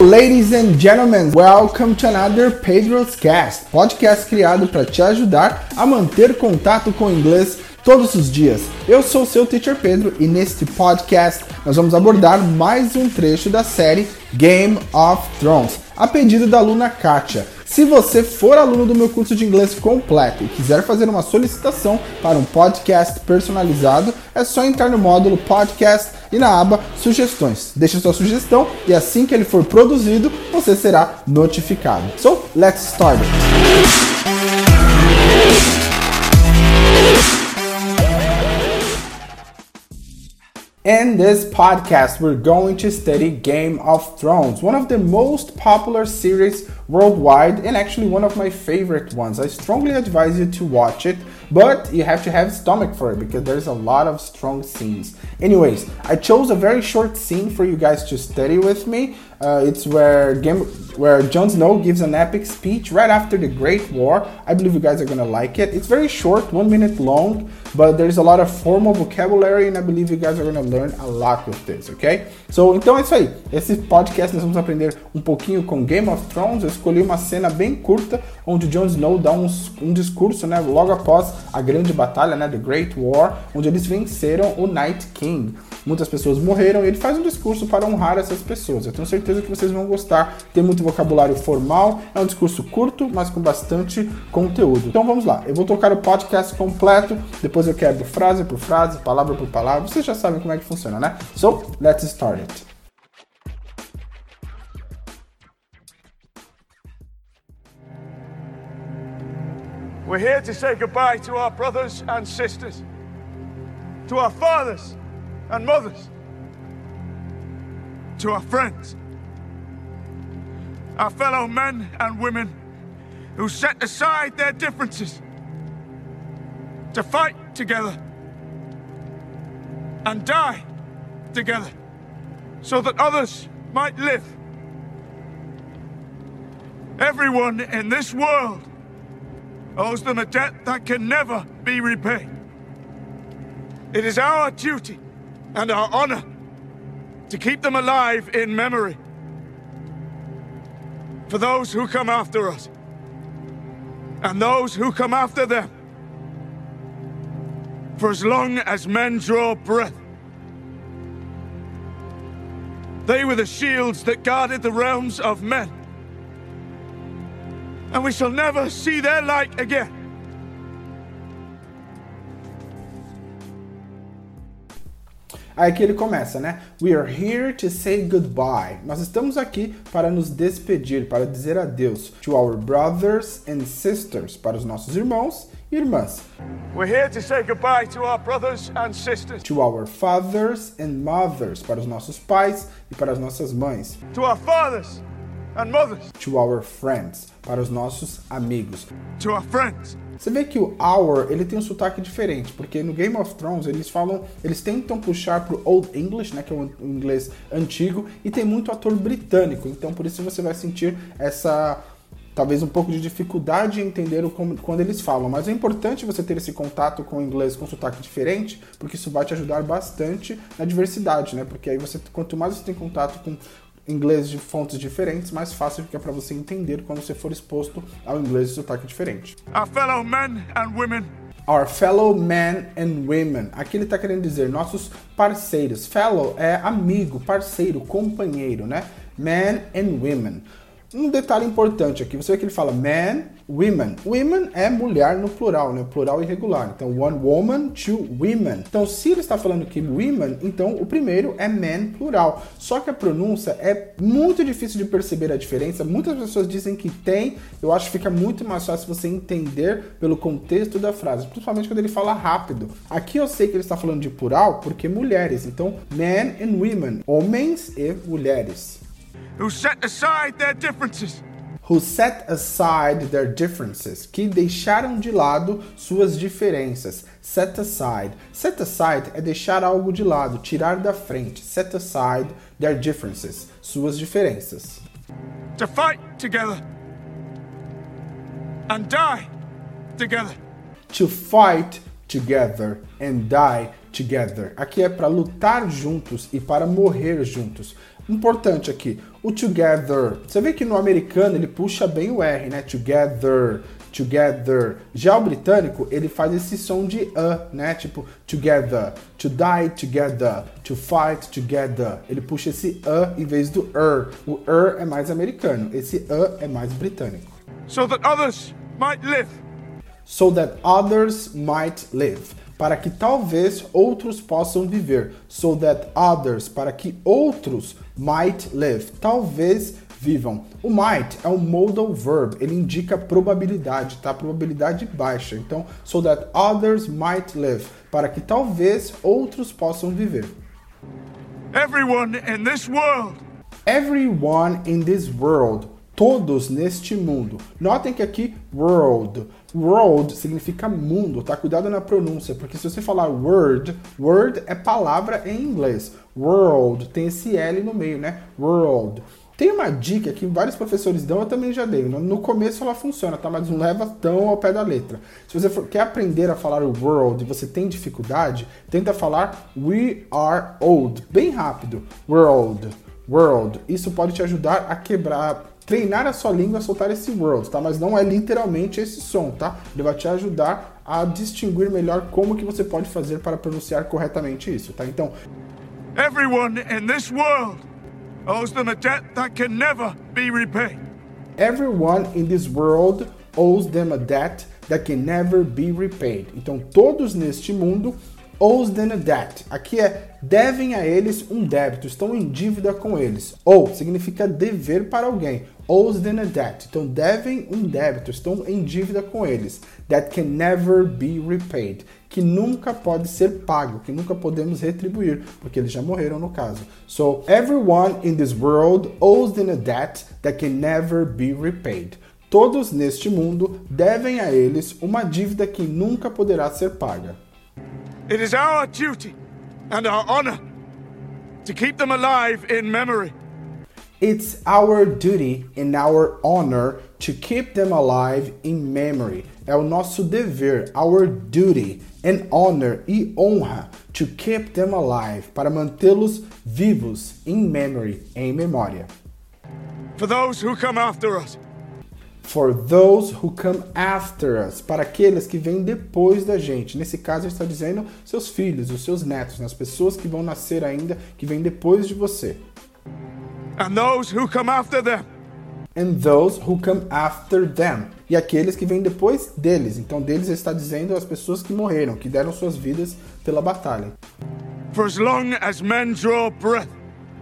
Ladies and gentlemen, welcome to another Pedro's Cast, podcast criado para te ajudar a manter contato com o inglês todos os dias. Eu sou o seu teacher Pedro e neste podcast nós vamos abordar mais um trecho da série Game of Thrones, a pedido da aluna Katia. Se você for aluno do meu curso de inglês completo e quiser fazer uma solicitação para um podcast personalizado, é só entrar no módulo podcast e na aba sugestões. Deixe sua sugestão e assim que ele for produzido, você será notificado. So, let's start it. In this podcast, we're going to study Game of Thrones, one of the most popular series worldwide and actually one of my favorite ones. I strongly advise you to watch it, but you have to have stomach for it because there's a lot of strong scenes. Anyways, I chose a very short scene for you guys to study with me. Uh, it's where Game, where Jon Snow gives an epic speech right after the Great War. I believe you guys are gonna like it. It's very short, one minute long, but there's a lot of formal vocabulary, and I believe you guys are gonna learn a lot with this, ok? So, então é isso aí. Esse podcast nós vamos aprender um pouquinho com Game of Thrones. Eu escolhi uma cena bem curta onde Jon Snow dá um, um discurso, né, logo após a grande batalha, né, The Great War, onde eles venceram o Night King. Muitas pessoas morreram e ele faz um discurso para honrar essas pessoas. Eu tenho certeza que vocês vão gostar. Tem muito vocabulário formal, é um discurso curto, mas com bastante conteúdo. Então vamos lá. Eu vou tocar o podcast completo, depois eu quebro frase por frase, palavra por palavra. Vocês já sabem como é que funciona, né? So, let's start it. We're here to say goodbye to our brothers and sisters, to our fathers and mothers, to our friends, our fellow men and women who set aside their differences to fight together and die together so that others might live. Everyone in this world owes them a debt that can never be repaid. It is our duty and our honor to keep them alive in memory for those who come after us and those who come after them for as long as men draw breath. They were the shields that guarded the realms of men and we shall never see their like again. Aí que ele começa, né? We are here to say goodbye. Nós estamos aqui para nos despedir, para dizer adeus to our brothers and sisters, para os nossos irmãos e irmãs. We're here to say goodbye to our brothers and sisters, To our fathers and mothers, para os nossos pais e para as nossas mães. to our fathers and mothers, To our friends, para os nossos amigos. to our friends. Você vê que o our, ele tem um sotaque diferente, porque no Game of Thrones eles falam, eles tentam puxar pro Old English, né, que é o inglês antigo, e tem muito ator britânico, então por isso você vai sentir essa talvez um pouco de dificuldade em entender o como, quando eles falam, mas é importante você ter esse contato com o inglês com sotaque diferente, porque isso vai te ajudar bastante na diversidade, né? Porque aí você quanto mais você tem contato com inglês de fontes diferentes, mais fácil fica para você entender quando você for exposto ao inglês de sotaque diferente. Our fellow men and women, Our fellow men and women. Aqui ele está querendo dizer nossos parceiros. Fellow é amigo, parceiro, companheiro, né? Men and women. Um detalhe importante aqui, você vê que ele fala man, women. Women é mulher no plural, né? Plural irregular. Então, one woman, two women. Então, se ele está falando que women, então o primeiro é man plural. Só que a pronúncia é muito difícil de perceber a diferença. Muitas pessoas dizem que tem. Eu acho que fica muito mais fácil você entender pelo contexto da frase, principalmente quando ele fala rápido. Aqui eu sei que ele está falando de plural porque mulheres. Então, men and women, homens e mulheres. Who set aside their differences who set aside their differences, que deixaram de lado suas diferenças. Set aside. Set aside é deixar algo de lado, tirar da frente. Set aside their differences, suas diferenças. to fight together and die together To fight together and die together. Aqui é para lutar juntos e para morrer juntos. Importante aqui, o together. Você vê que no americano ele puxa bem o R, né? Together, together. Já o britânico, ele faz esse som de a, né? Tipo together, to die together, to fight together. Ele puxa esse a em vez do er. O er é mais americano, esse a é mais britânico. So that others might live. So that others might live para que talvez outros possam viver. So that others, para que outros might live, talvez vivam. O might é um modal verb, ele indica probabilidade, tá? Probabilidade baixa. Então, so that others might live, para que talvez outros possam viver. Everyone in this world. Everyone in this world todos neste mundo. Notem que aqui world, world significa mundo, tá? Cuidado na pronúncia, porque se você falar word, word é palavra em inglês. World tem esse L no meio, né? World. Tem uma dica que vários professores dão, eu também já dei. No começo ela funciona, tá? Mas não leva tão ao pé da letra. Se você for, quer aprender a falar o world e você tem dificuldade, tenta falar we are old, bem rápido. World, world. Isso pode te ajudar a quebrar treinar a sua língua a soltar esse world, tá? Mas não é literalmente esse som, tá? Ele vai te ajudar a distinguir melhor como que você pode fazer para pronunciar corretamente isso, tá? Então, everyone in this world owes them a debt that can never be repaid. Everyone in this world owes them a debt that can never be repaid. Então, todos neste mundo owes them a debt. Aqui é devem a eles um débito, estão em dívida com eles. Ou significa dever para alguém. Owes them a debt. Então devem um débito, estão em dívida com eles. That can never be repaid. Que nunca pode ser pago, que nunca podemos retribuir, porque eles já morreram no caso. So everyone in this world owes them a debt that can never be repaid. Todos neste mundo devem a eles uma dívida que nunca poderá ser paga. It is our duty and our honor to keep them alive in memory. It's our duty and our honor to keep them alive in memory. É o nosso dever, our duty and honor e honra to keep them alive, para mantê-los vivos in memory, em memória. For those who come after us. For those who come after us, para aqueles que vêm depois da gente. Nesse caso, está dizendo seus filhos, os seus netos, né? as pessoas que vão nascer ainda, que vêm depois de você. And those who come after them. And those who come after them. E aqueles que vêm depois deles. Então, deles ele está dizendo as pessoas que morreram, que deram suas vidas pela batalha. For as long as men draw breath.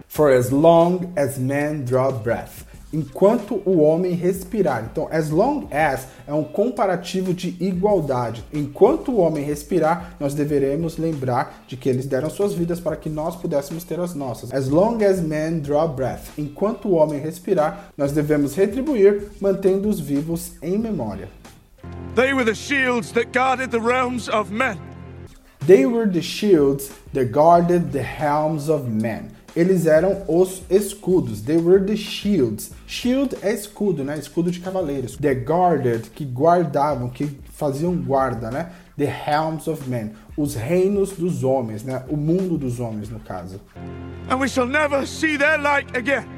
For as long as men draw breath enquanto o homem respirar. Então, as long as é um comparativo de igualdade. Enquanto o homem respirar, nós deveremos lembrar de que eles deram suas vidas para que nós pudéssemos ter as nossas. As long as men draw breath. Enquanto o homem respirar, nós devemos retribuir, mantendo-os vivos em memória. They were the shields that guarded the realms of men. They were the shields that guarded the helms of men eles eram os escudos. They were the shields. Shield é escudo, né? Escudo de cavaleiros. The guarded, que guardavam, que faziam guarda, né? The helms of men. Os reinos dos homens, né? O mundo dos homens, no caso. And we shall never see their light again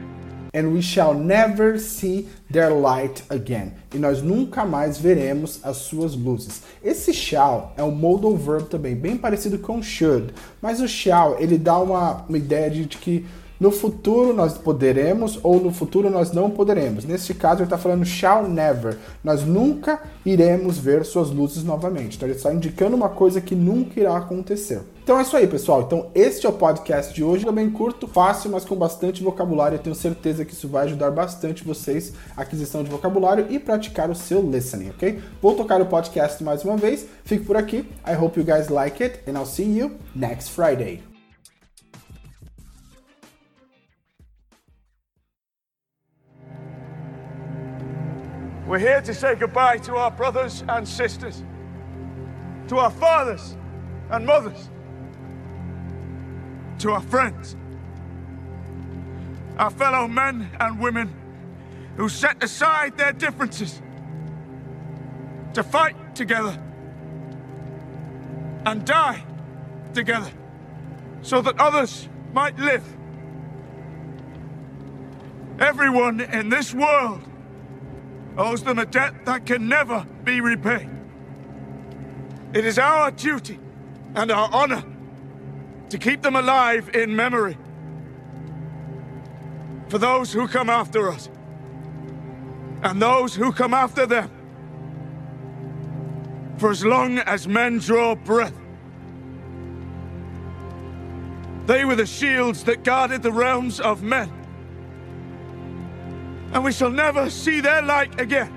and we shall never see their light again. E nós nunca mais veremos as suas luzes. Esse shall é um modal verb também, bem parecido com should, mas o shall ele dá uma, uma ideia de que no futuro nós poderemos ou no futuro nós não poderemos. Neste caso ele está falando shall never. Nós nunca iremos ver suas luzes novamente. Então ele está indicando uma coisa que nunca irá acontecer. Então é isso aí, pessoal. Então este é o podcast de hoje. Também curto, fácil, mas com bastante vocabulário. Eu tenho certeza que isso vai ajudar bastante vocês a aquisição de vocabulário e praticar o seu listening, ok? Vou tocar o podcast mais uma vez. Fico por aqui. I hope you guys like it and I'll see you next Friday. We're here to say goodbye to our brothers and sisters, to our fathers and mothers, to our friends, our fellow men and women who set aside their differences to fight together and die together so that others might live. Everyone in this world owes them a debt that can never be repaid. It is our duty and our honor to keep them alive in memory. For those who come after us, and those who come after them. For as long as men draw breath, they were the shields that guarded the realms of men. And we shall never see their like again.